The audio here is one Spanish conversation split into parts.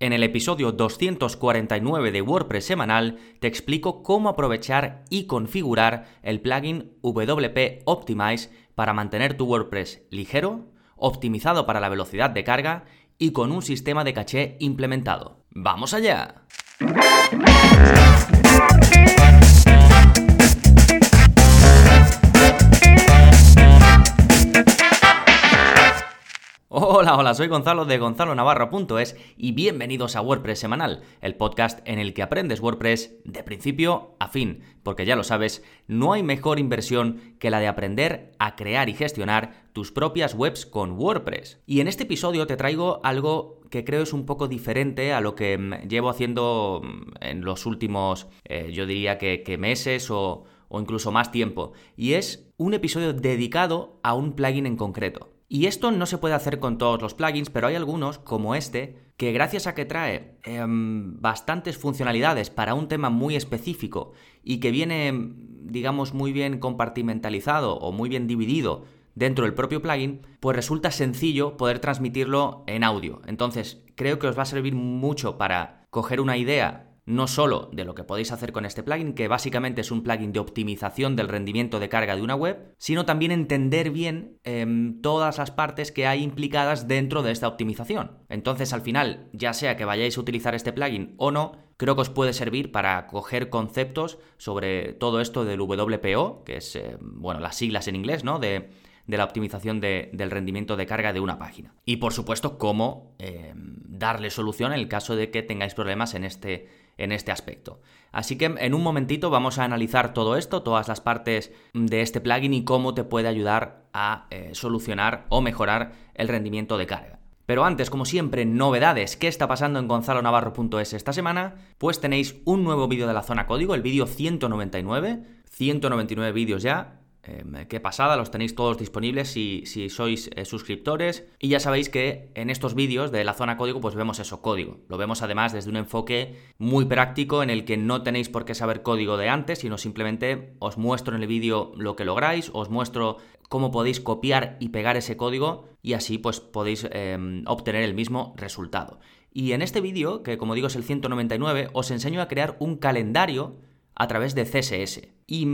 En el episodio 249 de WordPress semanal te explico cómo aprovechar y configurar el plugin WP Optimize para mantener tu WordPress ligero, optimizado para la velocidad de carga y con un sistema de caché implementado. ¡Vamos allá! Hola, hola, soy Gonzalo de Gonzalo Navarro.es y bienvenidos a WordPress Semanal, el podcast en el que aprendes WordPress de principio a fin, porque ya lo sabes, no hay mejor inversión que la de aprender a crear y gestionar tus propias webs con WordPress. Y en este episodio te traigo algo que creo es un poco diferente a lo que mm, llevo haciendo mm, en los últimos, eh, yo diría que, meses o incluso más tiempo, y es un episodio dedicado a un plugin en concreto. Y esto no se puede hacer con todos los plugins, pero hay algunos, como este, que gracias a que trae em, bastantes funcionalidades para un tema muy específico y que viene, digamos, muy bien compartimentalizado o muy bien dividido dentro del propio plugin, pues resulta sencillo poder transmitirlo en audio. Entonces, creo que os va a servir mucho para coger una idea no solo de lo que podéis hacer con este plugin, que básicamente es un plugin de optimización del rendimiento de carga de una web, sino también entender bien em, todas las partes que hay implicadas dentro de esta optimización. Entonces, al final, ya sea que vayáis a utilizar este plugin o no, creo que os puede servir para coger conceptos sobre todo esto del WPO, que es, em, bueno, las siglas en inglés, ¿no? De, la optimización del rendimiento de carga de una página. Y por supuesto, cómo em, darle solución en el caso de que tengáis problemas en este en este aspecto. Así que en un momentito vamos a analizar todo esto, todas las partes de este plugin y cómo te puede ayudar a eh, solucionar o mejorar el rendimiento de carga. Pero antes, como siempre, novedades. ¿Qué está pasando en gonzalonavarro.es esta semana? Pues tenéis un nuevo vídeo de la zona código, el vídeo 199. 199 vídeos ya, Em, qué pasada, los tenéis todos disponibles si, sois eh, suscriptores. Y ya sabéis que en estos vídeos de la zona código, pues vemos eso, código. Lo vemos además desde un enfoque muy práctico en el que no tenéis por qué saber código de antes, sino simplemente os muestro en el vídeo lo que lográis, os muestro cómo podéis copiar y pegar ese código y así pues podéis em, obtener el mismo resultado. Y en este vídeo, que como digo es el 199, os enseño a crear un calendario a través de CSS. Y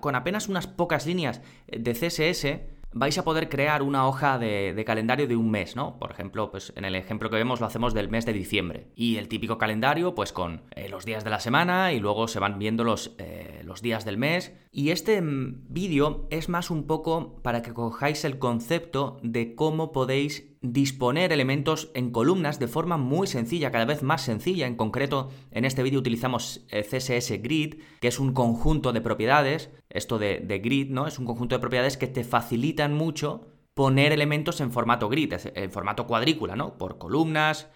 con apenas unas pocas líneas de CSS, vais a poder crear una hoja de, calendario de un mes, ¿no? Por ejemplo, pues en el ejemplo que vemos lo hacemos del mes de diciembre. Y el típico calendario, pues con eh, los días de la semana y luego se van viendo los, eh, los días del mes. Y este mm, vídeo es más un poco para que cojáis el concepto de cómo podéis disponer elementos en columnas de forma muy sencilla, cada vez más sencilla. En concreto, en este vídeo utilizamos eh, CSS Grid, que es un conjunto de propiedades. Esto de, grid, ¿no? Es un conjunto de propiedades que te facilitan mucho poner elementos en formato grid, en formato cuadrícula, ¿no? Por columnas,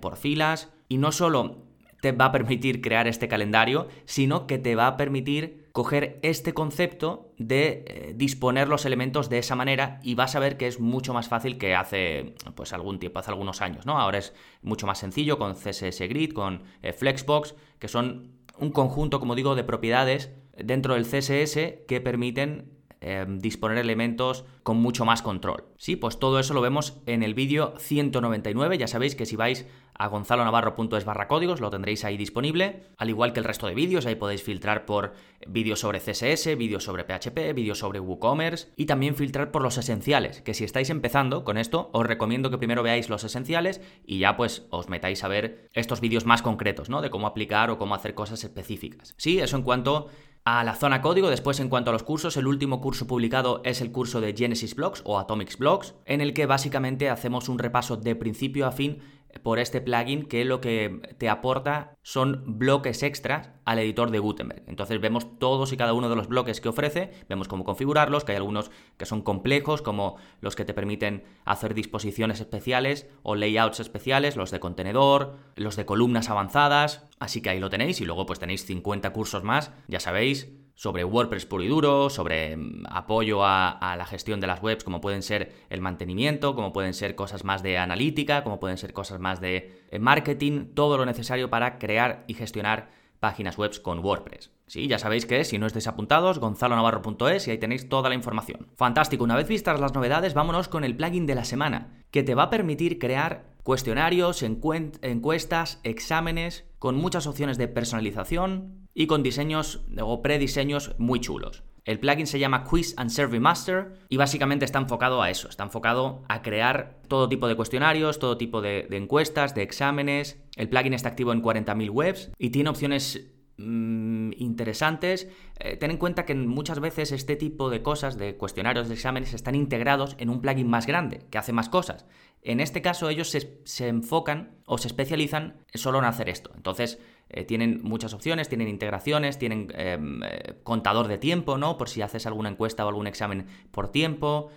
por filas. Y no solo te va a permitir crear este calendario, sino que te va a permitir coger este concepto de eh, disponer los elementos de esa manera y vas a ver que es mucho más fácil que hace pues algún tiempo, hace algunos años, ¿no? Ahora es mucho más sencillo con CSS Grid, con eh, Flexbox, que son un conjunto, como digo, de propiedades dentro del CSS que permiten Em, disponer elementos con mucho más control. Sí, pues todo eso lo vemos en el vídeo 199. Ya sabéis que si vais a gonzalonavarro.es barra códigos lo tendréis ahí disponible, al igual que el resto de vídeos. Ahí podéis filtrar por vídeos sobre CSS, vídeos sobre PHP, vídeos sobre WooCommerce y también filtrar por los esenciales, que si estáis empezando con esto, os recomiendo que primero veáis los esenciales y ya pues os metáis a ver estos vídeos más concretos, ¿no? De cómo aplicar o cómo hacer cosas específicas. Sí, eso en cuanto a la zona código. Después, en cuanto a los cursos, el último curso publicado es el curso de Genesis Blocks o Atomics Blocks, en el que básicamente hacemos un repaso de principio a fin por este plugin que lo que te aporta son bloques extras al editor de Gutenberg. Entonces vemos todos y cada uno de los bloques que ofrece, vemos cómo configurarlos, que hay algunos que son complejos, como los que te permiten hacer disposiciones especiales o layouts especiales, los de contenedor, los de columnas avanzadas, así que ahí lo tenéis y luego pues tenéis 50 cursos más, ya sabéis, sobre WordPress puro y duro, sobre mm, apoyo a, la gestión de las webs, como pueden ser el mantenimiento, como pueden ser cosas más de analítica, como pueden ser cosas más de eh, marketing, todo lo necesario para crear y gestionar páginas web con WordPress. Sí, ya sabéis que si no estáis apuntados, gonzalonavarro.es y ahí tenéis toda la información. Fantástico, una vez vistas las novedades, vámonos con el plugin de la semana, que te va a permitir crear cuestionarios, encuestas, exámenes, con muchas opciones de personalización y con diseños o prediseños muy chulos. El plugin se llama Quiz and Survey Master y básicamente está enfocado a eso, está enfocado a crear todo tipo de cuestionarios, todo tipo de, de encuestas, de exámenes. El plugin está activo en 40.000 webs y tiene opciones Mm, interesantes. Eh, ten en cuenta que muchas veces este tipo de cosas, de cuestionarios, de exámenes, están integrados en un plugin más grande, que hace más cosas. En este caso ellos se, enfocan o se especializan solo en hacer esto. Entonces eh, tienen muchas opciones, tienen integraciones, tienen em, eh, contador de tiempo, ¿no? Por si haces alguna encuesta o algún examen por tiempo.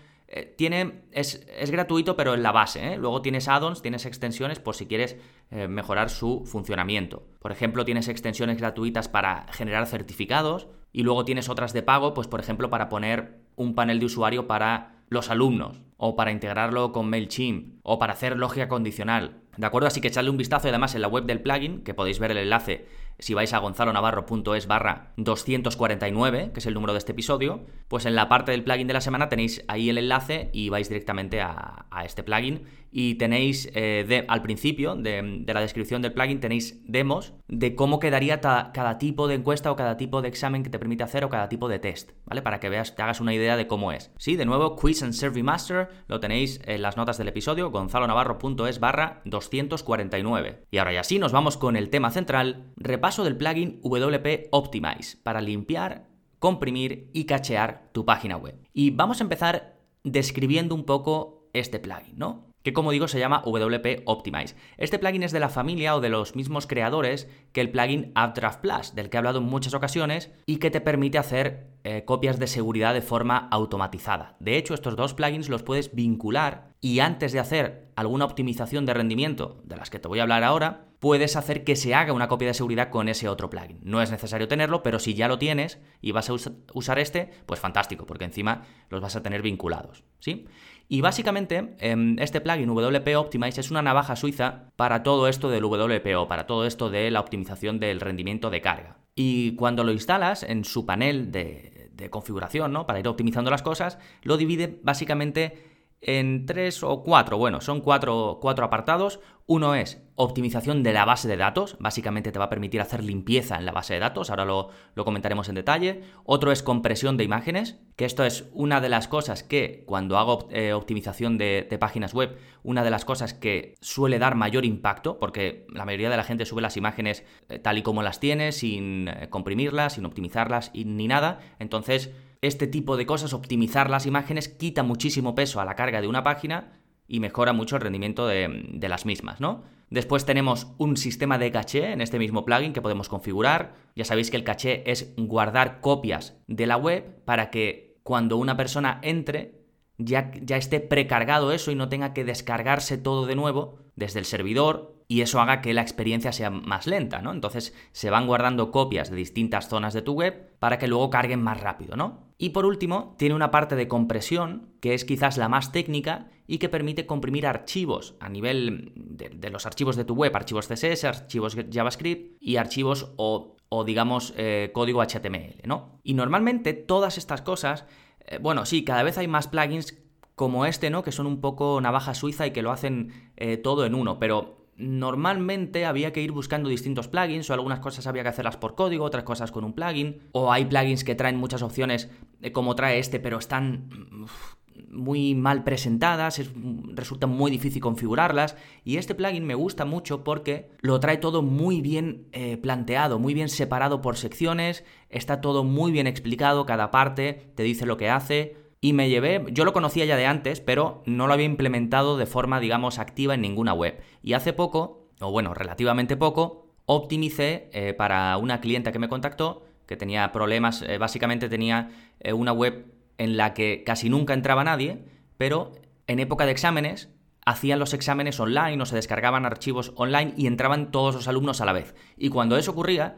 Tiene, es, gratuito, pero en la base. Luego tienes add-ons, tienes extensiones por si quieres eh, mejorar su funcionamiento. Por ejemplo, tienes extensiones gratuitas para generar certificados y luego tienes otras de pago, pues por ejemplo, para poner un panel de usuario para los alumnos o para integrarlo con MailChimp o para hacer lógica condicional. ¿De acuerdo? Así que echarle un vistazo además en la web del plugin, que podéis ver el enlace si vais a gonzalonavarro.es barra 249, que es el número de este episodio, pues en la parte del plugin de la semana tenéis ahí el enlace y vais directamente a, este plugin y tenéis eh, al principio de, la descripción del plugin tenéis demos de cómo quedaría cada tipo de encuesta o cada tipo de examen que te permite hacer o cada tipo de test, ¿vale? Para que veas, te hagas una idea de cómo es. Sí, de nuevo, Quiz and Survey Master lo tenéis en las notas del episodio, gonzalonavarro.es barra 249. Y ahora ya sí, nos vamos con el tema central, paso del plugin WP Optimize para limpiar, comprimir y cachear tu página web. Y vamos a empezar describiendo un poco este plugin, ¿no? Que como digo se llama WP Optimize. Este plugin es de la familia o de los mismos creadores que el plugin Updraft Plus, del que he hablado en muchas ocasiones y que te permite hacer eh, copias de seguridad de forma automatizada. De hecho, estos dos plugins los puedes vincular y antes de hacer alguna optimización de rendimiento, de las que te voy a hablar ahora, puedes hacer que se haga una copia de seguridad con ese otro plugin. No es necesario tenerlo, pero si ya lo tienes y vas a usar este, pues fantástico, porque encima los vas a tener vinculados, ¿sí? Y básicamente, em, este plugin WP Optimize es una navaja suiza para todo esto del WPO, para todo esto de la optimización del rendimiento de carga. Y cuando lo instalas en su panel de, de configuración, ¿no? Para ir optimizando las cosas, lo divide básicamente en tres o cuatro, bueno, son cuatro, cuatro, apartados. Uno es optimización de la base de datos, básicamente te va a permitir hacer limpieza en la base de datos, ahora lo, comentaremos en detalle. Otro es compresión de imágenes, que esto es una de las cosas que cuando hago eh, optimización de, páginas web, una de las cosas que suele dar mayor impacto, porque la mayoría de la gente sube las imágenes eh, tal y como las tiene, sin eh, comprimirlas, sin optimizarlas y, ni nada. Entonces, este tipo de cosas, optimizar las imágenes, quita muchísimo peso a la carga de una página y mejora mucho el rendimiento de, las mismas, ¿no? Después tenemos un sistema de caché en este mismo plugin que podemos configurar. Ya sabéis que el caché es guardar copias de la web para que cuando una persona entre ya, ya esté precargado eso y no tenga que descargarse todo de nuevo desde el servidor y eso haga que la experiencia sea más lenta, ¿no? Entonces se van guardando copias de distintas zonas de tu web para que luego carguen más rápido, ¿no? Y por último, tiene una parte de compresión, que es quizás la más técnica y que permite comprimir archivos a nivel de, los archivos de tu web, archivos CSS, archivos JavaScript y archivos o, digamos eh, código HTML, ¿no? Y normalmente todas estas cosas, eh, bueno, sí, cada vez hay más plugins como este, ¿no? Que son un poco navaja suiza y que lo hacen eh, todo en uno, pero normalmente había que ir buscando distintos plugins o algunas cosas había que hacerlas por código, otras cosas con un plugin, o hay plugins que traen muchas opciones como trae este, pero están muy mal presentadas, resulta muy difícil configurarlas y este plugin me gusta mucho porque lo trae todo muy bien eh, planteado, muy bien separado por secciones, está todo muy bien explicado, cada parte te dice lo que hace, y me llevé, yo lo conocía ya de antes, pero no lo había implementado de forma, digamos, activa en ninguna web. Y hace poco, o bueno, relativamente poco, optimicé eh, para una clienta que me contactó, que tenía problemas, eh, básicamente tenía eh, una web en la que casi nunca entraba nadie, pero en época de exámenes hacían los exámenes online o se descargaban archivos online y entraban todos los alumnos a la vez. Y cuando eso ocurría,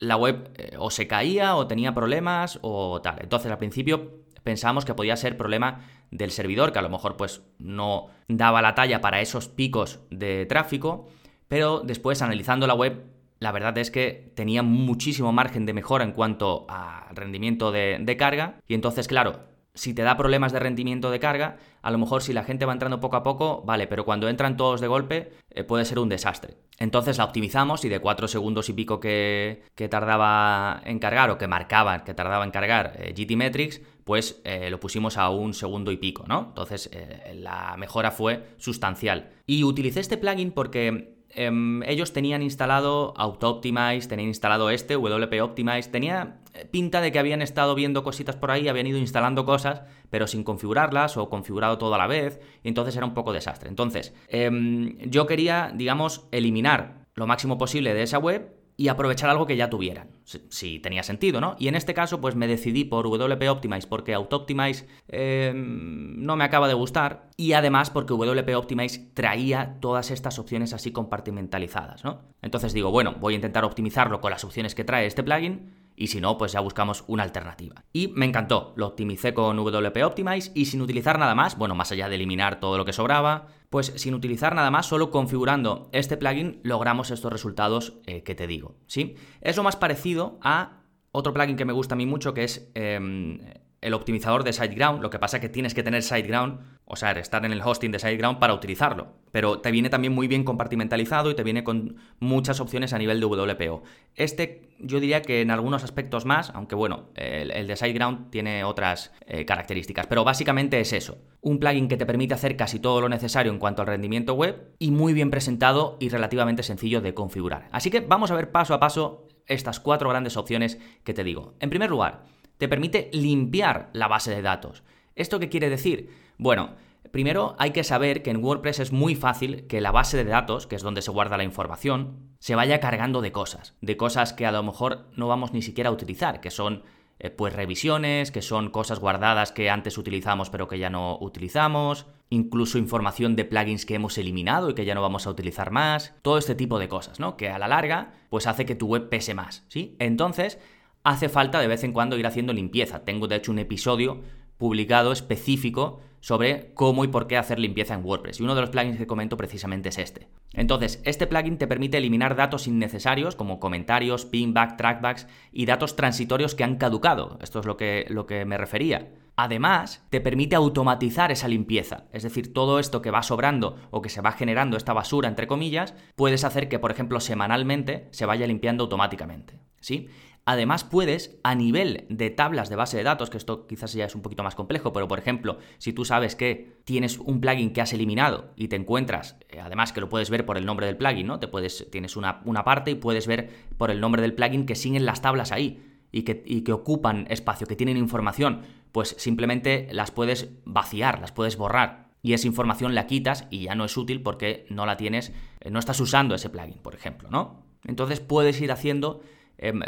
la web o se caía o tenía problemas o tal. Entonces al principio pensábamos que podía ser problema del servidor, que a lo mejor pues no daba la talla para esos picos de tráfico, pero después analizando la web la verdad es que tenía muchísimo margen de mejora en cuanto al rendimiento de, de carga. Y entonces, claro, si te da problemas de rendimiento de carga, a lo mejor si la gente va entrando poco a poco, vale, pero cuando entran todos de golpe eh, puede ser un desastre. Entonces la optimizamos y de 4 segundos y pico que, tardaba en cargar o que marcaba que tardaba en cargar eh, GT Metrics, pues eh, lo pusimos a un segundo y pico, ¿no? Entonces la mejora fue sustancial. Y utilicé este plugin porque Em, ellos tenían instalado Auto Optimize, tenían instalado este, WP Optimize, tenía eh, pinta de que habían estado viendo cositas por ahí, habían ido instalando cosas, pero sin configurarlas o configurado todo a la vez, y entonces era un poco desastre. Entonces, em, yo quería, digamos, eliminar lo máximo posible de esa web y aprovechar algo que ya tuvieran, si, tenía sentido, ¿no? Y en este caso, pues me decidí por WP Optimize porque Auto Optimize em, no me acaba de gustar y además porque WP Optimize traía todas estas opciones así compartimentalizadas, ¿no? Entonces digo, bueno, voy a intentar optimizarlo con las opciones que trae este plugin y si no, pues ya buscamos una alternativa. Y me encantó, lo optimicé con WP Optimize y sin utilizar nada más, bueno, más allá de eliminar todo lo que sobraba, pues sin utilizar nada más, solo configurando este plugin logramos estos resultados eh, que te digo, ¿sí? Es lo más parecido a otro plugin que me gusta a mí mucho, que es em, el optimizador de SiteGround. Lo que pasa es que tienes que tener SiteGround, o sea, estar en el hosting de SiteGround para utilizarlo. Pero te viene también muy bien compartimentalizado y te viene con muchas opciones a nivel de WPO. Este yo diría que en algunos aspectos más, aunque bueno, el, de SiteGround tiene otras eh, características. Pero básicamente es eso. Un plugin que te permite hacer casi todo lo necesario en cuanto al rendimiento web y muy bien presentado y relativamente sencillo de configurar. Así que vamos a ver paso a paso estas cuatro grandes opciones que te digo. En primer lugar, te permite limpiar la base de datos. ¿Esto qué quiere decir? Bueno, primero hay que saber que en WordPress es muy fácil que la base de datos, que es donde se guarda la información, se vaya cargando de cosas, de cosas que a lo mejor no vamos ni siquiera a utilizar, que son eh, pues revisiones, que son cosas guardadas que antes utilizamos pero que ya no utilizamos, incluso información de plugins que hemos eliminado y que ya no vamos a utilizar más, todo este tipo de cosas, ¿no? Que a la larga pues hace que tu web pese más, ¿sí? Entonces, hace falta de vez en cuando ir haciendo limpieza. Tengo de hecho un episodio publicado específico sobre cómo y por qué hacer limpieza en WordPress. Y uno de los plugins que comento precisamente es este. Entonces, este plugin te permite eliminar datos innecesarios como comentarios, pinback, trackbacks y datos transitorios que han caducado. Esto es lo que, lo que me refería. Además, te permite automatizar esa limpieza. Es decir, todo esto que va sobrando o que se va generando esta basura, entre comillas, puedes hacer que, por ejemplo, semanalmente se vaya limpiando automáticamente. ¿Sí? Además puedes, a nivel de tablas de base de datos, que esto quizás ya es un poquito más complejo, pero por ejemplo, si tú sabes que tienes un plugin que has eliminado y te encuentras, eh, además que lo puedes ver por el nombre del plugin, ¿no? Te puedes, tienes una, una parte y puedes ver por el nombre del plugin que siguen las tablas ahí y que, y que ocupan espacio, que tienen información, pues simplemente las puedes vaciar, las puedes borrar y esa información la quitas y ya no es útil porque no la tienes, eh, no estás usando ese plugin, por ejemplo, ¿no? Entonces puedes ir haciendo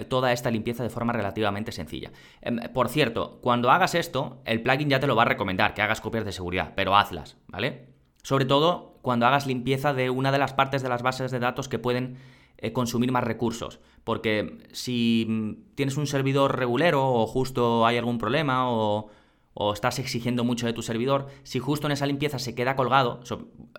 toda esta limpieza de forma relativamente sencilla. Em, por cierto, cuando hagas esto, el plugin ya te lo va a recomendar, que hagas copias de seguridad, pero hazlas, ¿vale? Sobre todo cuando hagas limpieza de una de las partes de las bases de datos que pueden eh, consumir más recursos. Porque si mm, tienes un servidor regulero o justo hay algún problema o o estás exigiendo mucho de tu servidor, si justo en esa limpieza se queda colgado,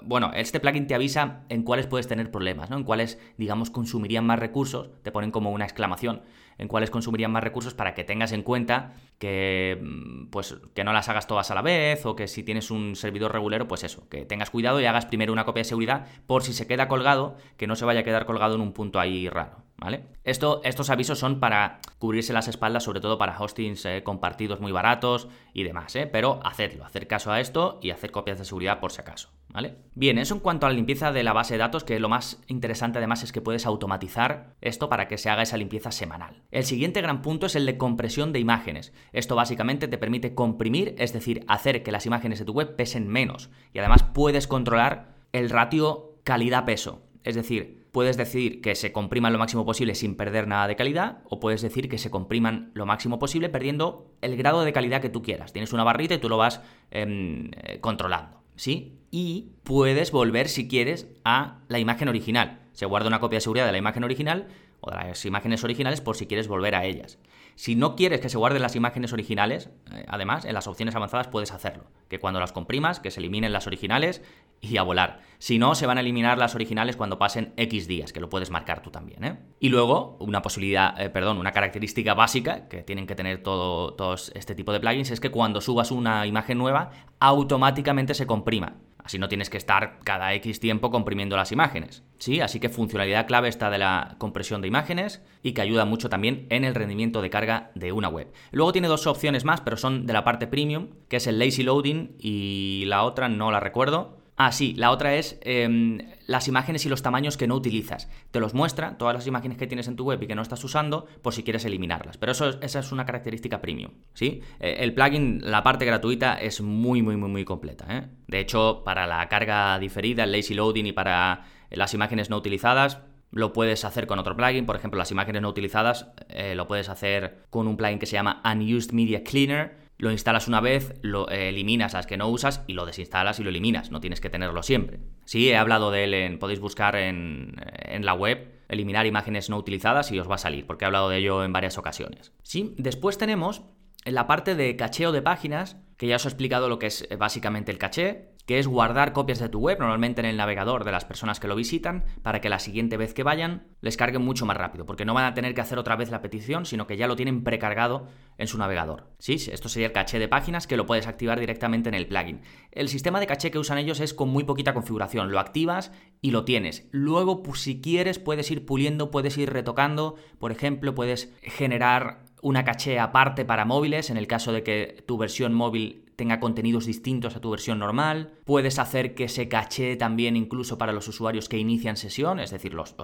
bueno, este plugin te avisa en cuáles puedes tener problemas, ¿no? En cuáles, digamos, consumirían más recursos, te ponen como una exclamación, en cuáles consumirían más recursos para que tengas en cuenta que, mm, pues, que no las hagas todas a la vez o que si tienes un servidor regulero, pues eso, que tengas cuidado y hagas primero una copia de seguridad por si se queda colgado, que no se vaya a quedar colgado en un punto ahí raro. ¿Vale? Esto, estos avisos son para cubrirse las espaldas, sobre todo para hostings eh, compartidos muy baratos y demás, ¿eh? pero hacedlo, hacer caso a esto y hacer copias de seguridad por si acaso. ¿Vale? Bien, eso en cuanto a la limpieza de la base de datos, que lo más interesante además es que puedes automatizar esto para que se haga esa limpieza semanal. El siguiente gran punto es el de compresión de imágenes. Esto básicamente te permite comprimir, es decir, hacer que las imágenes de tu web pesen menos. Y además puedes controlar el ratio calidad-peso. Es decir, puedes decir que se compriman lo máximo posible sin perder nada de calidad, o puedes decir que se compriman lo máximo posible perdiendo el grado de calidad que tú quieras. Tienes una barrita y tú lo vas em, eh, controlando, ¿sí? Y puedes volver, si quieres, a la imagen original. Se guarda una copia de seguridad de la imagen original las imágenes originales por si quieres volver a ellas. Si no quieres que se guarden las imágenes originales, eh, además, en las opciones avanzadas puedes hacerlo. Que cuando las comprimas, que se eliminen las originales y a volar. Si no, se van a eliminar las originales cuando pasen X días, que lo puedes marcar tú también. ¿eh? Y luego, una posibilidad, eh, perdón, una característica básica que tienen que tener todo, todos este tipo de plugins es que cuando subas una imagen nueva, automáticamente se comprima. Así no tienes que estar cada X tiempo comprimiendo las imágenes. Sí, así que funcionalidad clave está de la compresión de imágenes y que ayuda mucho también en el rendimiento de carga de una web. Luego tiene dos opciones más, pero son de la parte premium, que es el lazy loading y la otra no la recuerdo. Ah, sí, la otra es em, las imágenes y los tamaños que no utilizas. Te los muestra, todas las imágenes que tienes en tu web y que no estás usando, por si quieres eliminarlas. Pero eso, esa es una característica premium, ¿sí? Eh, el plugin, la parte gratuita, es muy, muy, muy, muy completa. ¿eh? De hecho, para la carga diferida, el lazy loading y para las imágenes no utilizadas, lo puedes hacer con otro plugin, por ejemplo, las imágenes no utilizadas eh, lo puedes hacer con un plugin que se llama Unused Media Cleaner, lo instalas una vez, lo eh, eliminas las que no usas y lo desinstalas y lo eliminas. No tienes que tenerlo siempre. Sí, he hablado de él en. Podéis buscar en, en la web eliminar imágenes no utilizadas y os va a salir, porque he hablado de ello en varias ocasiones. Sí, después tenemos en la parte de cacheo de páginas, que ya os he explicado lo que es eh, básicamente el caché, que es guardar copias de tu web, normalmente en el navegador de las personas que lo visitan, para que la siguiente vez que vayan les carguen mucho más rápido, porque no van a tener que hacer otra vez la petición, sino que ya lo tienen precargado en su navegador. Sí, esto sería el caché de páginas que lo puedes activar directamente en el plugin. El sistema de caché que usan ellos es con muy poquita configuración, lo activas y lo tienes. Luego, pues, si quieres, puedes ir puliendo, puedes ir retocando, por ejemplo, puedes generar una caché aparte para móviles en el caso de que tu versión móvil tenga contenidos distintos a tu versión normal. Puedes hacer que se caché también incluso para los usuarios que inician sesión, es decir, los,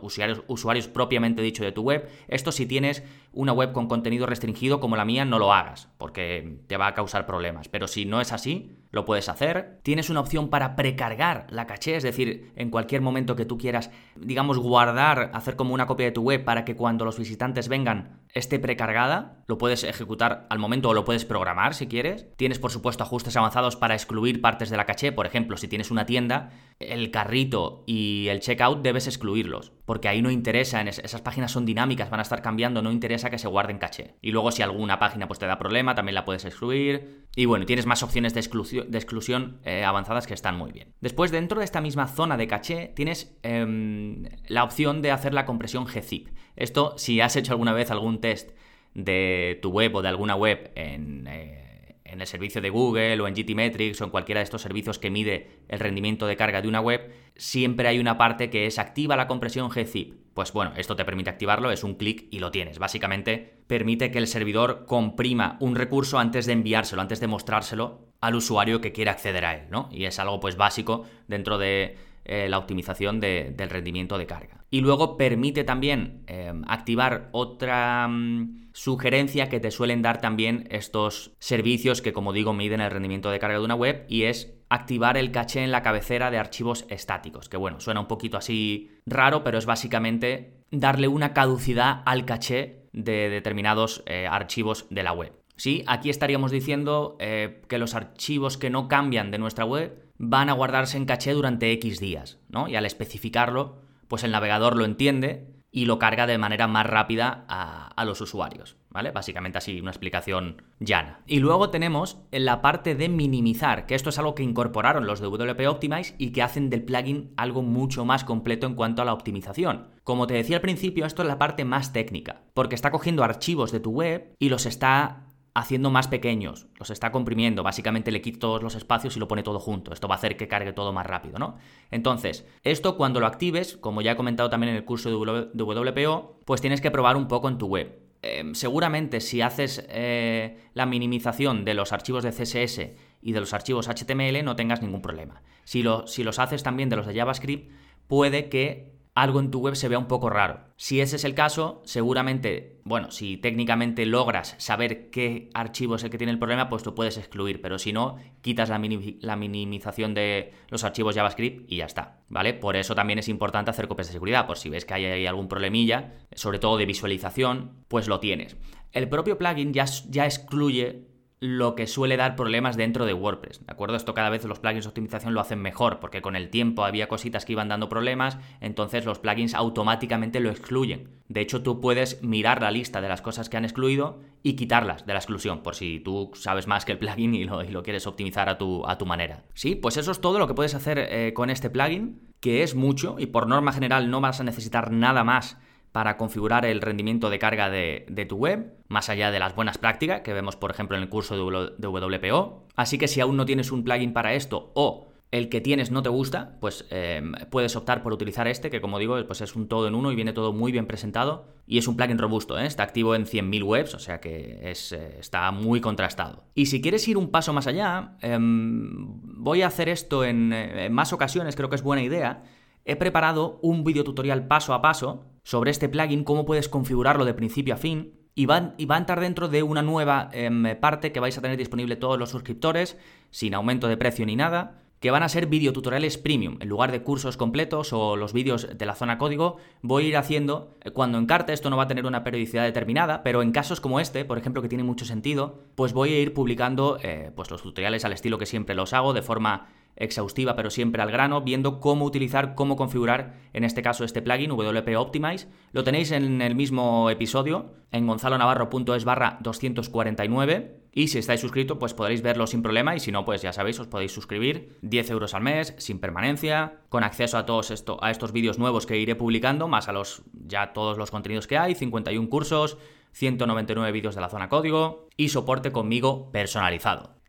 usuarios, usuarios propiamente dicho de tu web. Esto si tienes una web con contenido restringido como la mía, no lo hagas, porque te va a causar problemas. Pero si no es así, lo puedes hacer. Tienes una opción para precargar la caché, es decir, en cualquier momento que tú quieras, digamos, guardar, hacer como una copia de tu web para que cuando los visitantes vengan esté precargada. Lo puedes ejecutar al momento o lo puedes programar si quieres. Tienes, por supuesto, ajustes avanzados para excluir partes de la caché. Por ejemplo, si tienes una tienda, el carrito y el checkout debes excluirlos, porque ahí no interesa, esas páginas son dinámicas, van a estar cambiando, no interesa que se guarden caché. Y luego si alguna página pues te da problema, también la puedes excluir. Y bueno, tienes más opciones de exclusión, de exclusión eh, avanzadas que están muy bien. Después, dentro de esta misma zona de caché, tienes em, la opción de hacer la compresión gzip. Esto, si has hecho alguna vez algún test de tu web o de alguna web en... Eh, en el servicio de Google o en GTmetrix o en cualquiera de estos servicios que mide el rendimiento de carga de una web, siempre hay una parte que es activa la compresión gzip. Pues bueno, esto te permite activarlo, es un clic y lo tienes. Básicamente permite que el servidor comprima un recurso antes de enviárselo, antes de mostrárselo al usuario que quiere acceder a él, ¿no? Y es algo pues básico dentro de eh, la optimización del rendimiento de carga. Y luego permite también eh, activar otra mm, sugerencia que te suelen dar también estos servicios que, como digo, miden el rendimiento de carga de una web y es activar el caché en la cabecera de archivos estáticos, que bueno, suena un poquito así raro, pero es básicamente darle una caducidad al caché de determinados eh, archivos de la web. Sí, aquí estaríamos diciendo que los archivos que no cambian de nuestra web van a guardarse en caché durante X días, ¿no? Y al especificarlo, pues el navegador lo entiende y lo carga de manera más rápida a, los usuarios, ¿vale? Básicamente así, una explicación llana. Y luego tenemos la parte de minimizar, que esto es algo que incorporaron los de WP Optimize y que hacen del plugin algo mucho más completo en cuanto a la optimización. Como te decía al principio, esto es la parte más técnica, porque está cogiendo archivos de tu web y los está haciendo más pequeños, los está comprimiendo, básicamente le quita todos los espacios y lo pone todo junto. Esto va a hacer que cargue todo más rápido, ¿no? Entonces, esto cuando lo actives, como ya he comentado también en el curso de WPO, pues tienes que probar un poco en tu web. Em, seguramente si haces eh, la minimización de los archivos de CSS y de los archivos HTML no tengas ningún problema. Si, si los haces también de los de JavaScript, puede que algo en tu web se vea un poco raro. Si ese es el caso, seguramente, bueno, si técnicamente logras saber qué archivo es el que tiene el problema, pues lo puedes excluir, pero si no, quitas la, minimización de los archivos JavaScript y ya está, ¿vale? Por eso también es importante hacer copias de seguridad, por si ves que hay algún problemilla, sobre todo de visualización, pues lo tienes. El propio plugin ya, ya excluye lo que suele dar problemas dentro de WordPress. ¿De acuerdo? Esto cada vez los plugins de optimización lo hacen mejor, porque con el tiempo había cositas que iban dando problemas, entonces los plugins automáticamente lo excluyen. De hecho, tú puedes mirar la lista de las cosas que han excluido y quitarlas de la exclusión, por si tú sabes más que el plugin y lo, quieres optimizar a tu, a tu, manera. Sí, pues eso es todo lo que puedes hacer eh, con este plugin, que es mucho y por norma general no vas a necesitar nada más para configurar el rendimiento de carga de, tu web, más allá de las buenas prácticas que vemos, por ejemplo, en el curso de WPO. Así que si aún no tienes un plugin para esto o el que tienes no te gusta, pues eh, puedes optar por utilizar este, que como digo, pues es un todo en uno y viene todo muy bien presentado. Y es un plugin robusto, ¿eh? está activo en 100.000 webs, o sea que es, eh, está muy contrastado. Y si quieres ir un paso más allá, em, voy a hacer esto en, en más ocasiones, creo que es buena idea. He preparado un video tutorial paso a paso sobre este plugin, cómo puedes configurarlo de principio a fin. Y va, y va, a entrar dentro de una nueva em, parte que vais a tener disponible todos los suscriptores, sin aumento de precio ni nada que van a ser videotutoriales premium. En lugar de cursos completos o los vídeos de la zona código, voy a ir haciendo, eh, cuando encarte, esto no va a tener una periodicidad determinada, pero en casos como este, por ejemplo, que tiene mucho sentido, pues voy a ir publicando eh, pues los tutoriales al estilo que siempre los hago, de forma exhaustiva pero siempre al grano, viendo cómo utilizar, cómo configurar, en este caso este plugin WP Optimize. Lo tenéis en el mismo episodio, en gonzalonavarro.es barra 249. Y si estáis suscritos, pues podréis verlo sin problema. Y si no, pues ya sabéis, os podéis suscribir. 10 euros al mes, sin permanencia, con acceso a todos esto, a estos vídeos nuevos que iré publicando, más a los ya todos los contenidos que hay, 51 cursos, 199 vídeos de la zona código y soporte conmigo personalizado.